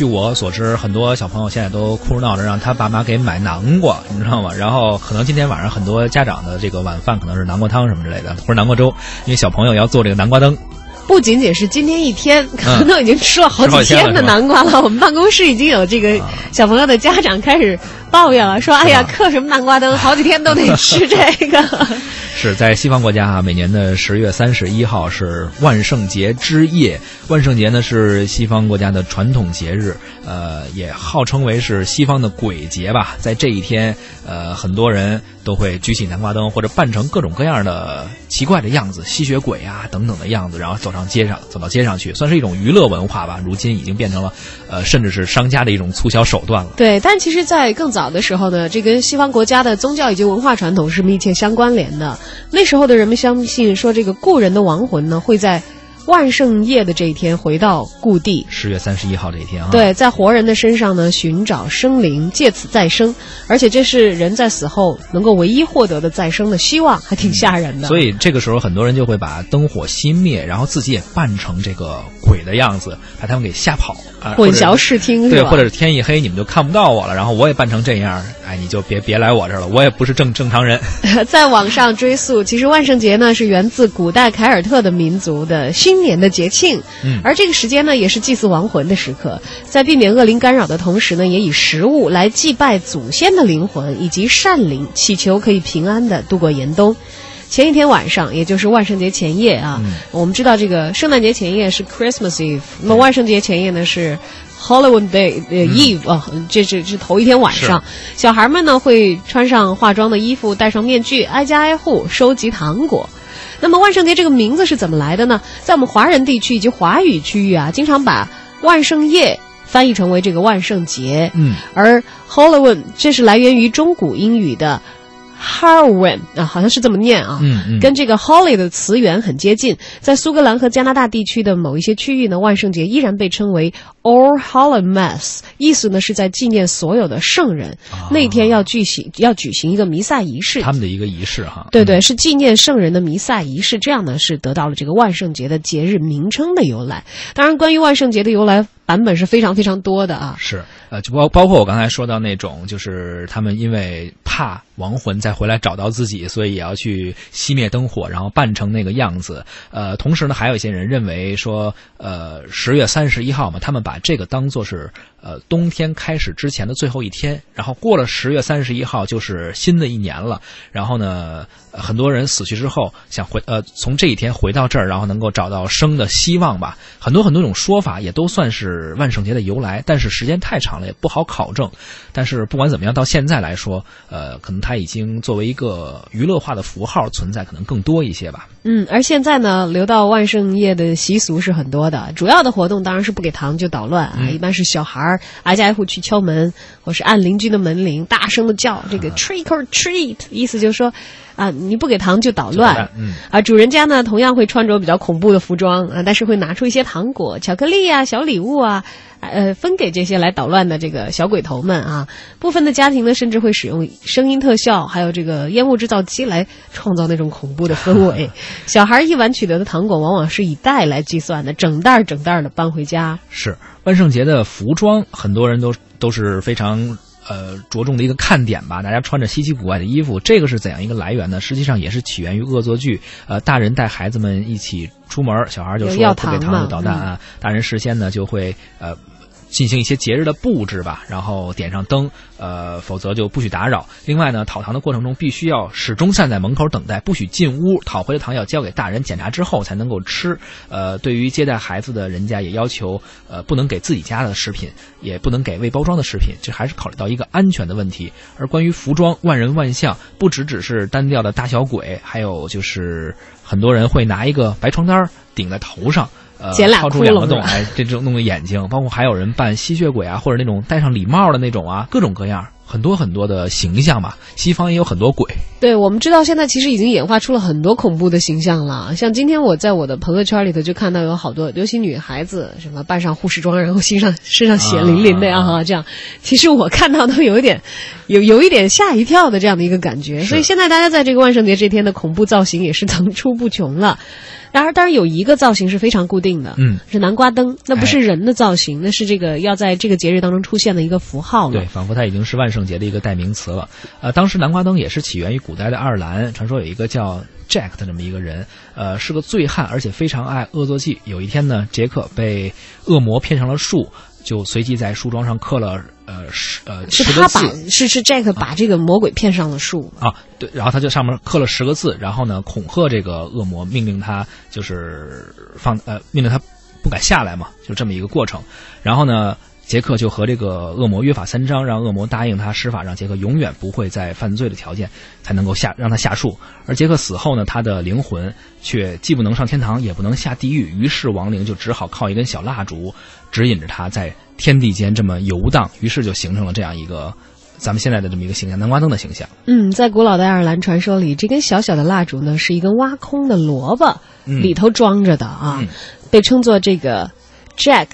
据我所知，很多小朋友现在都哭着闹着让他爸妈给买南瓜，你知道吗？然后可能今天晚上很多家长的这个晚饭可能是南瓜汤什么之类的，或者南瓜粥，因为小朋友要做这个南瓜灯。不仅仅是今天一天，可能都已经吃了好几天的南瓜了。我们办公室已经有这个小朋友的家长开始抱怨了，说：“哎呀，刻什么南瓜灯，好几天都得吃这个。”是在西方国家啊，每年的十月三十一号是万圣节之夜。万圣节呢是西方国家的传统节日，呃，也号称为是西方的鬼节吧。在这一天，呃，很多人都会举起南瓜灯，或者扮成各种各样的奇怪的样子，吸血鬼啊等等的样子，然后走上街上，走到街上去，算是一种娱乐文化吧。如今已经变成了，呃，甚至是商家的一种促销手段了。对，但其实，在更早早的时候呢，这跟西方国家的宗教以及文化传统是密切相关联的。那时候的人们相信说，这个故人的亡魂呢，会在。万圣夜的这一天回到故地，十月三十一号这一天啊，对，在活人的身上呢寻找生灵，借此再生，而且这是人在死后能够唯一获得的再生的希望，还挺吓人的。所以这个时候很多人就会把灯火熄灭，然后自己也扮成这个鬼的样子，把他们给吓跑，混淆视听对，或者是天一黑你们就看不到我了，然后我也扮成这样，哎，你就别别来我这儿了，我也不是正正常人。在网上追溯，其实万圣节呢是源自古代凯尔特的民族的新。年的节庆，嗯，而这个时间呢，也是祭祀亡魂的时刻，在避免恶灵干扰的同时呢，也以食物来祭拜祖先的灵魂以及善灵，祈求可以平安的度过严冬。前一天晚上，也就是万圣节前夜啊，我们知道这个圣诞节前夜是 Christmas Eve，那么万圣节前夜呢是 Halloween Day Eve 啊，这这是头一天晚上，小孩们呢会穿上化妆的衣服，戴上面具，挨家挨户收集糖果。那么万圣节这个名字是怎么来的呢？在我们华人地区以及华语区域啊，经常把万圣夜翻译成为这个万圣节。嗯，而 Halloween 这是来源于中古英语的。Halloween 啊，好像是这么念啊，嗯嗯，跟这个 Holly 的词源很接近。在苏格兰和加拿大地区的某一些区域呢，万圣节依然被称为 All Hallow Mass，意思呢是在纪念所有的圣人。那天要举行要举行一个弥撒仪式，他们的一个仪式哈。对对，是纪念圣人的弥撒仪式，这样呢是得到了这个万圣节的节日名称的由来。当然，关于万圣节的由来。版本是非常非常多的啊，是，呃，就包包括我刚才说到那种，就是他们因为怕亡魂再回来找到自己，所以也要去熄灭灯火，然后扮成那个样子。呃，同时呢，还有一些人认为说，呃，十月三十一号嘛，他们把把这个当做是。呃，冬天开始之前的最后一天，然后过了十月三十一号就是新的一年了。然后呢，很多人死去之后想回呃，从这一天回到这儿，然后能够找到生的希望吧。很多很多种说法也都算是万圣节的由来，但是时间太长了也不好考证。但是不管怎么样，到现在来说，呃，可能它已经作为一个娱乐化的符号存在，可能更多一些吧。嗯，而现在呢，留到万圣夜的习俗是很多的，主要的活动当然是不给糖就捣乱啊，一般是小孩儿挨家挨户去敲门，或是按邻居的门铃，大声的叫这个 trick or treat，意思就是说。啊，你不给糖就捣乱。嗯，啊，主人家呢同样会穿着比较恐怖的服装啊，但是会拿出一些糖果、巧克力啊、小礼物啊，呃，分给这些来捣乱的这个小鬼头们啊。部分的家庭呢，甚至会使用声音特效，还有这个烟雾制造机来创造那种恐怖的氛围。小孩一晚取得的糖果往往是以袋来计算的，整袋整袋的搬回家。是万圣节的服装，很多人都都是非常。呃，着重的一个看点吧，大家穿着稀奇古怪的衣服，这个是怎样一个来源呢？实际上也是起源于恶作剧。呃，大人带孩子们一起出门，小孩就说不给糖就捣蛋啊。大人事先呢就会呃。进行一些节日的布置吧，然后点上灯，呃，否则就不许打扰。另外呢，讨糖的过程中必须要始终站在门口等待，不许进屋。讨回的糖要交给大人检查之后才能够吃。呃，对于接待孩子的人家也要求，呃，不能给自己家的食品，也不能给未包装的食品，这还是考虑到一个安全的问题。而关于服装，万人万象，不只只是单调的大小鬼，还有就是很多人会拿一个白床单顶在头上。呃，掏出两个洞，哎，这种弄个眼睛，包括还有人扮吸血鬼啊，或者那种戴上礼帽的那种啊，各种各样。很多很多的形象吧。西方也有很多鬼。对，我们知道现在其实已经演化出了很多恐怖的形象了。像今天我在我的朋友圈里头就看到有好多，尤其女孩子，什么扮上护士装，然后身上身上血淋淋的呀哈，这样，其实我看到都有一点，有有一点吓一跳的这样的一个感觉。所以现在大家在这个万圣节这天的恐怖造型也是层出不穷了。然而，当然有一个造型是非常固定的，嗯，是南瓜灯。那不是人的造型，那是这个要在这个节日当中出现的一个符号了。对，仿佛它已经是万圣节的一个代名词了。呃，当时南瓜灯也是起源于古代的爱尔兰，传说有一个叫 Jack 的这么一个人，呃，是个醉汉，而且非常爱恶作剧。有一天呢，杰克被恶魔骗上了树。就随即在树桩上刻了呃十呃是他把是是 Jack 把这个魔鬼骗上了树啊对，然后他就上面刻了十个字，然后呢恐吓这个恶魔，命令他就是放呃命令他不敢下来嘛，就这么一个过程。然后呢，杰克就和这个恶魔约法三章，让恶魔答应他施法，让杰克永远不会再犯罪的条件才能够下让他下树。而杰克死后呢，他的灵魂却既不能上天堂，也不能下地狱，于是亡灵就只好靠一根小蜡烛。指引着他在天地间这么游荡，于是就形成了这样一个咱们现在的这么一个形象——南瓜灯的形象。嗯，在古老的爱尔兰传说里，这根小小的蜡烛呢，是一根挖空的萝卜里头装着的啊，被称作这个 Jack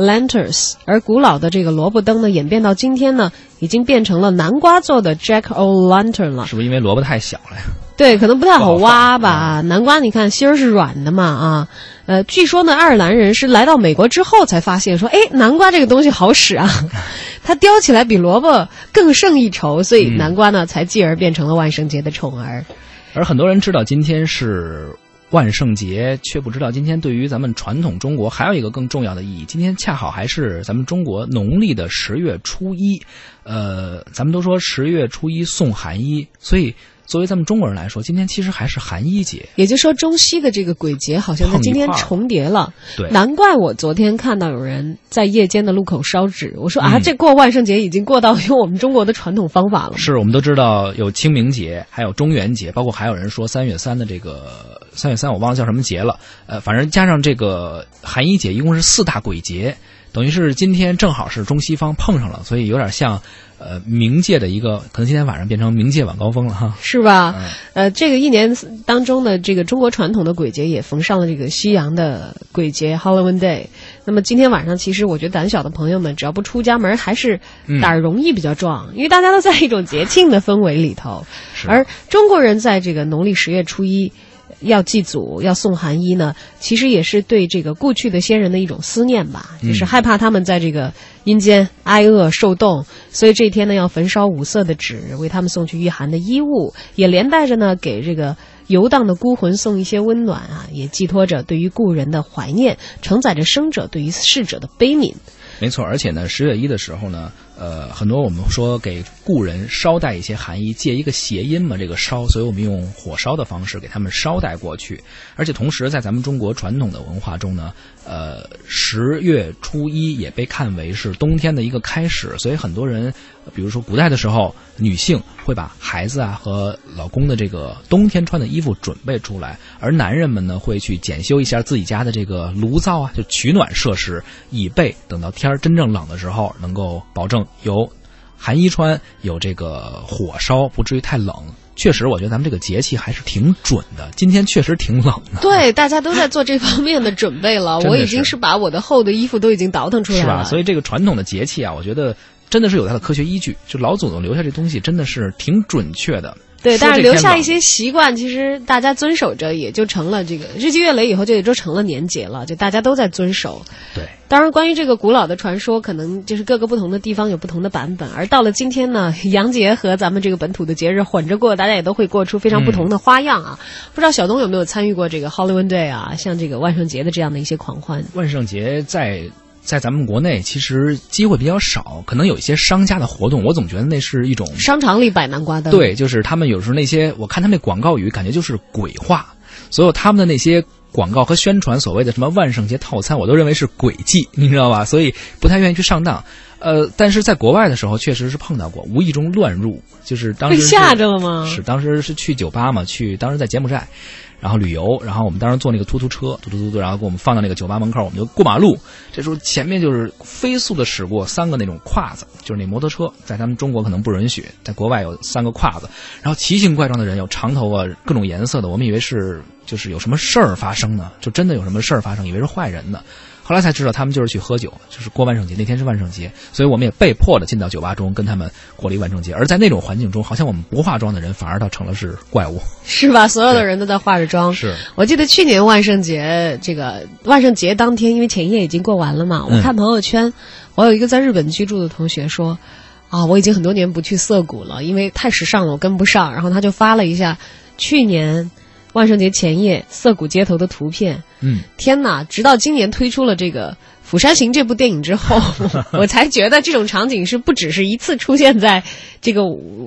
Lanterns。而古老的这个萝卜灯呢，演变到今天呢，已经变成了南瓜做的 Jack O' Lantern 了。是不是因为萝卜太小了呀？对，可能不太好挖吧。南瓜你看芯儿是软的嘛啊，呃，据说呢，爱尔兰人是来到美国之后才发现说，哎，南瓜这个东西好使啊，它叼起来比萝卜更胜一筹，所以南瓜呢才继而变成了万圣节的宠儿。而很多人知道今天是万圣节，却不知道今天对于咱们传统中国还有一个更重要的意义。今天恰好还是咱们中国农历的十月初一，呃，咱们都说十月初一送寒衣，所以。作为咱们中国人来说，今天其实还是寒衣节，也就是说中西的这个鬼节好像在今天重叠了。对，难怪我昨天看到有人在夜间的路口烧纸，我说啊，这过万圣节已经过到用我们中国的传统方法了。是我们都知道有清明节，还有中元节，包括还有人说三月三的这个三月三，我忘了叫什么节了。呃，反正加上这个寒衣节，一共是四大鬼节，等于是今天正好是中西方碰上了，所以有点像。呃，冥界的一个，可能今天晚上变成冥界晚高峰了哈，是吧？呃，这个一年当中的这个中国传统的鬼节也逢上了这个西洋的鬼节 Halloween Day。那么今天晚上，其实我觉得胆小的朋友们，只要不出家门，还是胆儿容易比较壮，因为大家都在一种节庆的氛围里头。而中国人在这个农历十月初一。要祭祖，要送寒衣呢，其实也是对这个过去的先人的一种思念吧，就是害怕他们在这个阴间挨饿受冻，所以这一天呢要焚烧五色的纸，为他们送去御寒的衣物，也连带着呢给这个游荡的孤魂送一些温暖啊，也寄托着对于故人的怀念，承载着生者对于逝者的悲悯。没错，而且呢，十月一的时候呢。呃，很多我们说给故人捎带一些含义，借一个谐音嘛，这个烧，所以我们用火烧的方式给他们捎带过去。而且同时，在咱们中国传统的文化中呢，呃，十月初一也被看为是冬天的一个开始，所以很多人，比如说古代的时候，女性会把孩子啊和老公的这个冬天穿的衣服准备出来，而男人们呢会去检修一下自己家的这个炉灶啊，就取暖设施，以备等到天儿真正冷的时候，能够保证。有寒衣穿，有这个火烧，不至于太冷。确实，我觉得咱们这个节气还是挺准的。今天确实挺冷的。对，大家都在做这方面的准备了。我已经是把我的厚的衣服都已经倒腾出来了。是吧？所以这个传统的节气啊，我觉得真的是有它的科学依据。就老祖宗留下这东西，真的是挺准确的。对，但是留下一些习惯，其实大家遵守着，也就成了这个日积月累以后，就也就成了年节了。就大家都在遵守。对，当然，关于这个古老的传说，可能就是各个不同的地方有不同的版本。而到了今天呢，洋节和咱们这个本土的节日混着过，大家也都会过出非常不同的花样啊。不知道小东有没有参与过这个 Halloween Day 啊？像这个万圣节的这样的一些狂欢。万圣节在。在咱们国内，其实机会比较少，可能有一些商家的活动，我总觉得那是一种商场里摆南瓜灯。对，就是他们有时候那些，我看他们那广告语，感觉就是鬼话，所有他们的那些广告和宣传，所谓的什么万圣节套餐，我都认为是诡计，你知道吧？所以不太愿意去上当。呃，但是在国外的时候，确实是碰到过，无意中乱入，就是当时被吓着了吗？是当时是去酒吧嘛，去当时在柬埔寨。然后旅游，然后我们当时坐那个突突车，突突突突，然后给我们放到那个酒吧门口，我们就过马路。这时候前面就是飞速的驶过三个那种胯子，就是那摩托车，在咱们中国可能不允许，在国外有三个胯子，然后奇形怪状的人，有长头发、各种颜色的，我们以为是就是有什么事儿发生呢，就真的有什么事儿发生，以为是坏人呢。后来才知道，他们就是去喝酒，就是过万圣节。那天是万圣节，所以我们也被迫的进到酒吧中跟他们过了一万圣节。而在那种环境中，好像我们不化妆的人反而倒成了是怪物，是吧？所有的人都在化着妆。是我记得去年万圣节，这个万圣节当天，因为前夜已经过完了嘛，我看朋友圈，我有一个在日本居住的同学说，啊，我已经很多年不去涩谷了，因为太时尚了，我跟不上。然后他就发了一下去年。万圣节前夜，涩谷街头的图片。嗯，天哪！直到今年推出了这个。《釜山行》这部电影之后，我才觉得这种场景是不只是一次出现在这个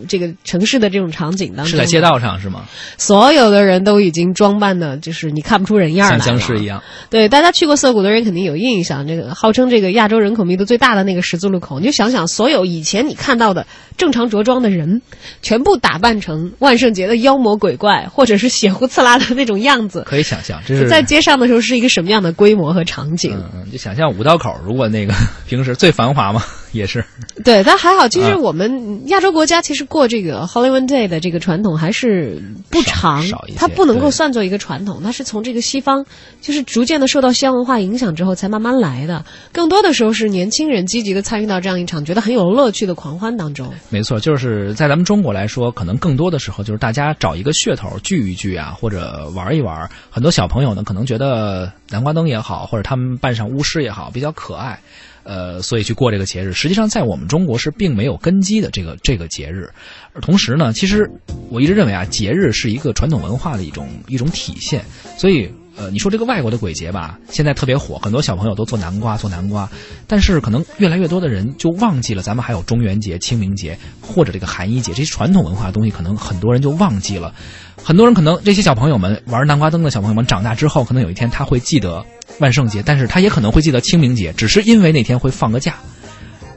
这个城市的这种场景当中，是在街道上是吗？所有的人都已经装扮的，就是你看不出人样来，像僵尸一样。对，大家去过涩谷的人肯定有印象，这个号称这个亚洲人口密度最大的那个十字路口，你就想想，所有以前你看到的正常着装的人，全部打扮成万圣节的妖魔鬼怪，或者是血呼刺啦的那种样子，可以想象，这是在街上的时候是一个什么样的规模和场景？嗯，就想象。五道口，如果那个 平时最繁华嘛，也是。对，但还好，其实我们亚洲国家其实过这个 Halloween Day 的这个传统还是不长，它不能够算作一个传统，它是从这个西方就是逐渐的受到西洋文化影响之后才慢慢来的。更多的时候是年轻人积极的参与到这样一场觉得很有乐趣的狂欢当中。没错，就是在咱们中国来说，可能更多的时候就是大家找一个噱头聚一聚啊，或者玩一玩。很多小朋友呢，可能觉得南瓜灯也好，或者他们扮上巫师也好。比较可爱，呃，所以去过这个节日。实际上，在我们中国是并没有根基的这个这个节日。而同时呢，其实我一直认为啊，节日是一个传统文化的一种一种体现。所以，呃，你说这个外国的鬼节吧，现在特别火，很多小朋友都做南瓜做南瓜，但是可能越来越多的人就忘记了咱们还有中元节、清明节或者这个寒衣节这些传统文化的东西，可能很多人就忘记了。很多人可能这些小朋友们玩南瓜灯的小朋友们长大之后，可能有一天他会记得万圣节，但是他也可能会记得清明节，只是因为那天会放个假。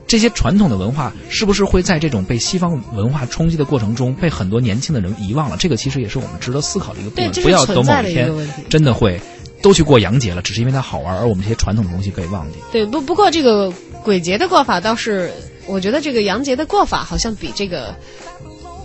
这些传统的文化是不是会在这种被西方文化冲击的过程中被很多年轻的人遗忘了？这个其实也是我们值得思考的一个部分。不要等某一天真的会都去过洋节了，只是因为它好玩，而我们这些传统的东西被忘记。对，不不过这个鬼节的过法倒是，我觉得这个洋节的过法好像比这个。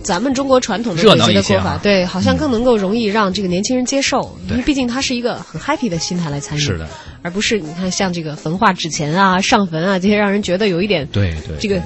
咱们中国传统的鬼节的过法，对，好像更能够容易让这个年轻人接受，因为毕竟他是一个很 happy 的心态来参与，是的，而不是你看像这个焚化纸钱啊、上坟啊这些，让人觉得有一点对对这个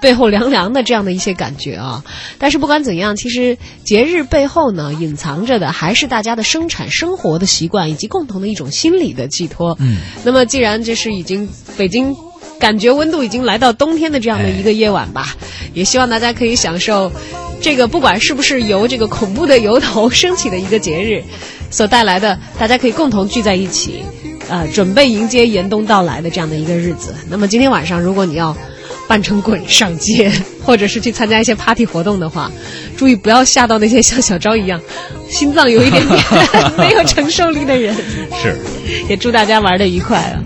背后凉凉的这样的一些感觉啊。但是不管怎样，其实节日背后呢，隐藏着的还是大家的生产生活的习惯以及共同的一种心理的寄托。嗯，那么既然这是已经北京。感觉温度已经来到冬天的这样的一个夜晚吧，也希望大家可以享受这个不管是不是由这个恐怖的由头升起的一个节日所带来的，大家可以共同聚在一起，呃，准备迎接严冬到来的这样的一个日子。那么今天晚上，如果你要扮成鬼上街，或者是去参加一些 party 活动的话，注意不要吓到那些像小昭一样心脏有一点点 没有承受力的人。是，也祝大家玩的愉快啊。